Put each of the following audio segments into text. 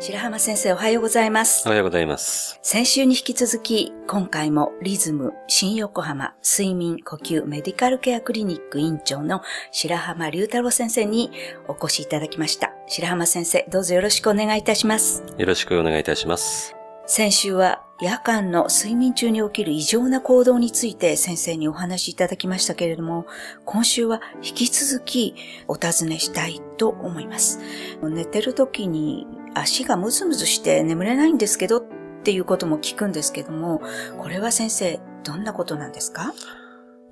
白浜先生おはようございます。おはようございます。先週に引き続き、今回もリズム新横浜睡眠呼吸メディカルケアクリニック院長の白浜隆太郎先生にお越しいただきました。白浜先生、どうぞよろしくお願いいたします。よろしくお願いいたします。先週は夜間の睡眠中に起きる異常な行動について先生にお話しいただきましたけれども、今週は引き続きお尋ねしたいと思います。寝てる時に足がムズムズして眠れないんですけどっていうことも聞くんですけども、これは先生、どんなことなんですか？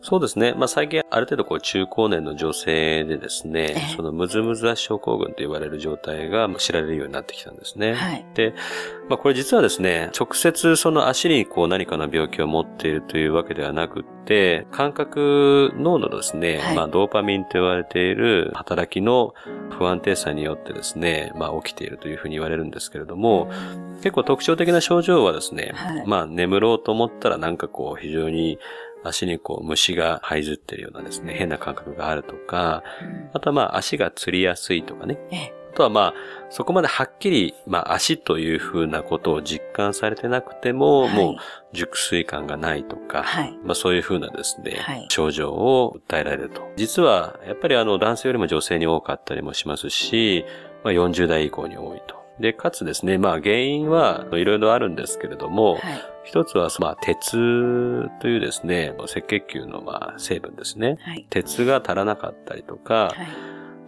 そうですね。まあ最近ある程度こう中高年の女性でですねええ、そのムズムズ足症候群と言われる状態が知られるようになってきたんですね。はい。で、まあこれ実はですね、直接その足にこう何かの病気を持っているというわけではなくって、感覚脳のですね、はいまあドーパミンと言われている働きの不安定さによってですね、まあ起きているというふうに言われるんですけれども、結構特徴的な症状はですね、はいまあ眠ろうと思ったらなんかこう非常に足にこう虫が這いずってるようなですね、変な感覚があるとか、うんあとはまあ足がつりやすいとかね。ええあとはまあ、そこまではっきり、まあ足というふうなことを実感されてなくても、はいもう熟睡感がないとか、はいまあそういうふうなですね、はい症状を訴えられると。実は、やっぱりあの男性よりも女性に多かったりもしますし、まあ40代以降に多いと。で、かつですね、まあ原因はいろいろあるんですけれども、はい。一つは、まあ、鉄というですね、赤血球のまあ成分ですね。はい。鉄が足らなかったりとか、はい。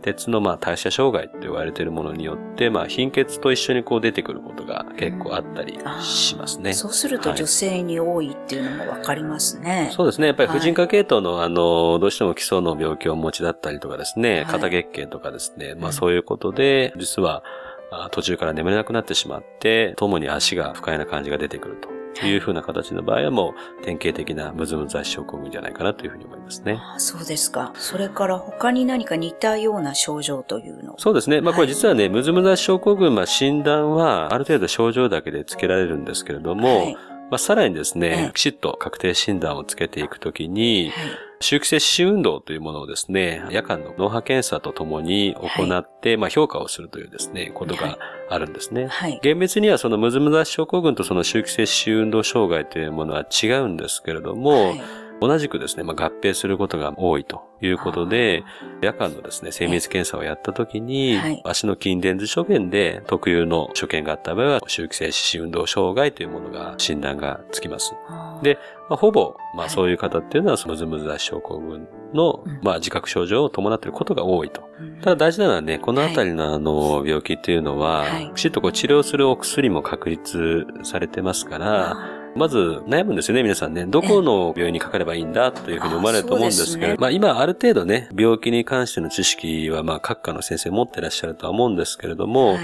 鉄のまあ代謝障害って言われているものによって、まあ貧血と一緒にこう出てくることが結構あったりしますね。そうするとはい女性に多いっていうのもわかりますね。そうですね。やっぱりはい婦人科系統の、あの、どうしても基礎の病気をお持ちだったりとかですね、はい肩月経とかですね、まうんあそういうことで、実はあ途中から眠れなくなってしまって、ともに足が不快な感じが出てくると。い。うふうな形の場合はもう典型的なムズムズ足症候群じゃないかなというふうに思いますね。あそうですか。それから他に何か似たような症状というの？そうですね。まあこはい。れ実はね、ムズムズ足症候群、まあ診断はある程度症状だけでつけられるんですけれども、はい。まあさらにですえねえ、きちっと確定診断をつけていくときに、はい周期性四肢運動というものをですね、夜間の脳波検査とともに行って、まあ評価をするというですね、ことはいがあるんですね。はい。厳密にはそのムズムズ足症候群とその周期性四肢運動障害というものは違うんですけれども、はい同じくですね、まあ、合併することが多いということで、夜間のですね、精密検査をやったときに、はい。足の筋電図所見で特有の所見があった場合は、周期性四肢運動障害というものが診断がつきます。で、まあ、ほぼ、まあ、はい。そういう方っていうのは、ムズムズ足症候群の、うん。まあ、自覚症状を伴っていることが多いと。うん。ただ大事なのはね、このあたりのあの、病気っていうのは、はい。きちっとこう治療するお薬も確立されてますから、あまず悩むんですよね、皆さんね。どこの病院にかかればいいんだというふうに思われると思うんですけど、あそうですねまあ今ある程度ね、病気に関しての知識はまあ各科の先生持ってらっしゃるとは思うんですけれどーも、はい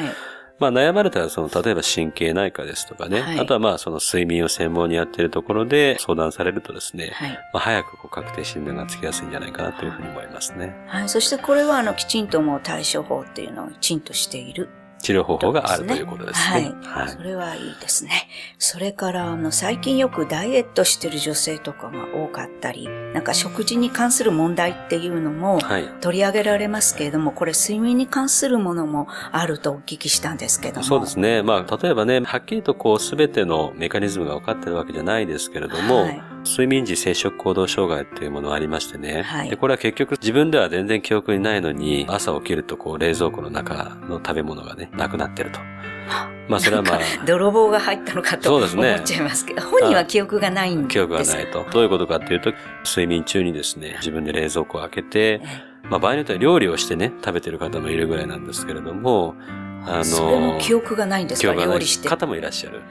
まあ悩まれたらその例えば神経内科ですとかね、はいあとはまあその睡眠を専門にやっているところで相談されるとですね、はい。まあ早くこう確定診断がつきやすいんじゃないかなというふうに思いますね。はい。そしてこれは、あの、きちんともう対処法っていうのをきちんとしている。治療方法があるということですね。はい。それはいいですね。それから、あの、最近よくダイエットしてる女性とかが多かったり、なんか食事に関する問題っていうのもはい。取り上げられますけれども、これ睡眠に関するものもあるとお聞きしたんですけども。そうですね。まあ、例えばね、はっきりとこう、すべてのメカニズムが分かってるわけじゃないですけれども、はい睡眠時生殖行動障害っていうものがありましてね。はいで、これは結局自分では全然記憶にないのに、朝起きるとこう、冷蔵庫の中の食べ物がね、なくなってると。まあ、それはまあ、泥棒が入ったのかと思っそうですねちゃいますけど、本人は記憶がないんです記憶がないと。どういうことかっていうと、睡眠中にですね、自分で冷蔵庫を開けて、まあ場合によっては料理をしてね、食べてる方もいるぐらいなんですけれども、あの、それも記憶がないんですか？料理して。方もいらっしゃる。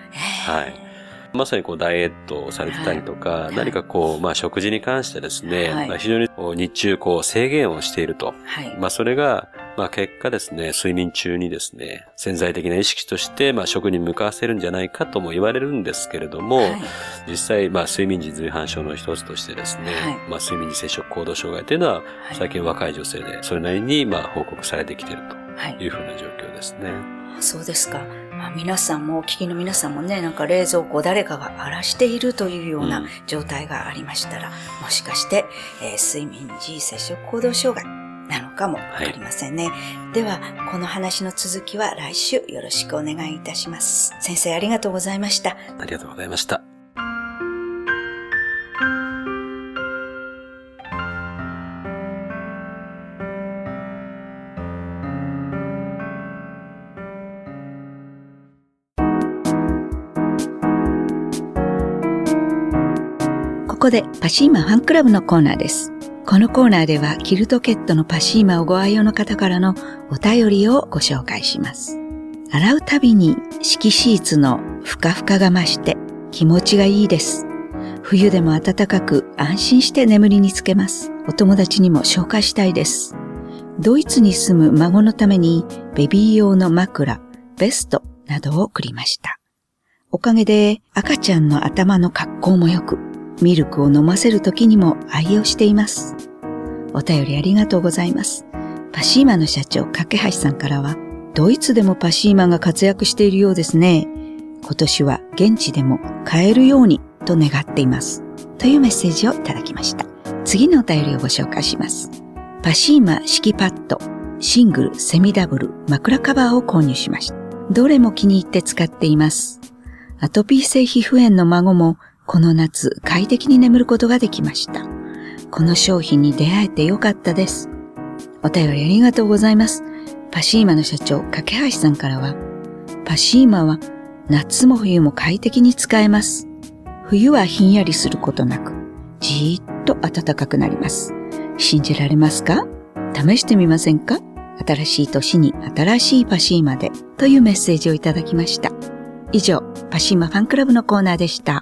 はい。まさにこうダイエットをされてたりとか、はい。何かこう、まあ食事に関してですね、はい。まあ非常に日中こう制限をしていると。はい。まあそれが、まあ結果ですね、睡眠中にですね、潜在的な意識として、まあ食に向かわせるんじゃないかとも言われるんですけれども、はい。実際、まあ睡眠時随伴症の一つとしてですね、はい。まあ睡眠時接触行動障害というのは、はい。最近若い女性でそれなりにまあ報告されてきているはいというふうな状況ですね。そうですか。まあ、皆さんも、お聞きの皆さんもね、なんか冷蔵庫を誰かが荒らしているというよううなん状態がありましたら、もしかして、えー睡眠時接触行動障害、なのかもわかりませんね。では、この話の続きは来週よろしくお願いいたします。先生ありがとうございました。ありがとうございました。ここでパシーマファンクラブのコーナーです。このコーナーではキルトケットのパシーマをご愛用の方からのお便りをご紹介します。洗うたびに敷シーツのふかふかが増して気持ちがいいです。冬でも暖かく安心して眠りにつけます。お友達にも紹介したいです。ドイツに住む孫のためにベビー用の枕、ベストなどを送りました。おかげで赤ちゃんの頭の格好も良く、ミルクを飲ませる時にも愛用しています。お便りありがとうございます。パシーマの社長、架橋さんからは、ドイツでもパシーマが活躍しているようですね。今年は現地でも買えるようにと願っています。というメッセージをいただきました。次のお便りをご紹介します。パシーマ敷パッド、シングル、セミダブル、枕カバーを購入しました。どれも気に入って使っています。アトピー性皮膚炎の孫もこの夏快適に眠ることができました。この商品に出会えてよかったです。お便りありがとうございます。パシーマの社長、架橋さんからは、パシーマは夏も冬も快適に使えます。冬はひんやりすることなく、じーっと暖かくなります。信じられますか？試してみませんか？新しい年に新しいパシーマでというメッセージをいただきました。以上、パシーマファンクラブのコーナーでした。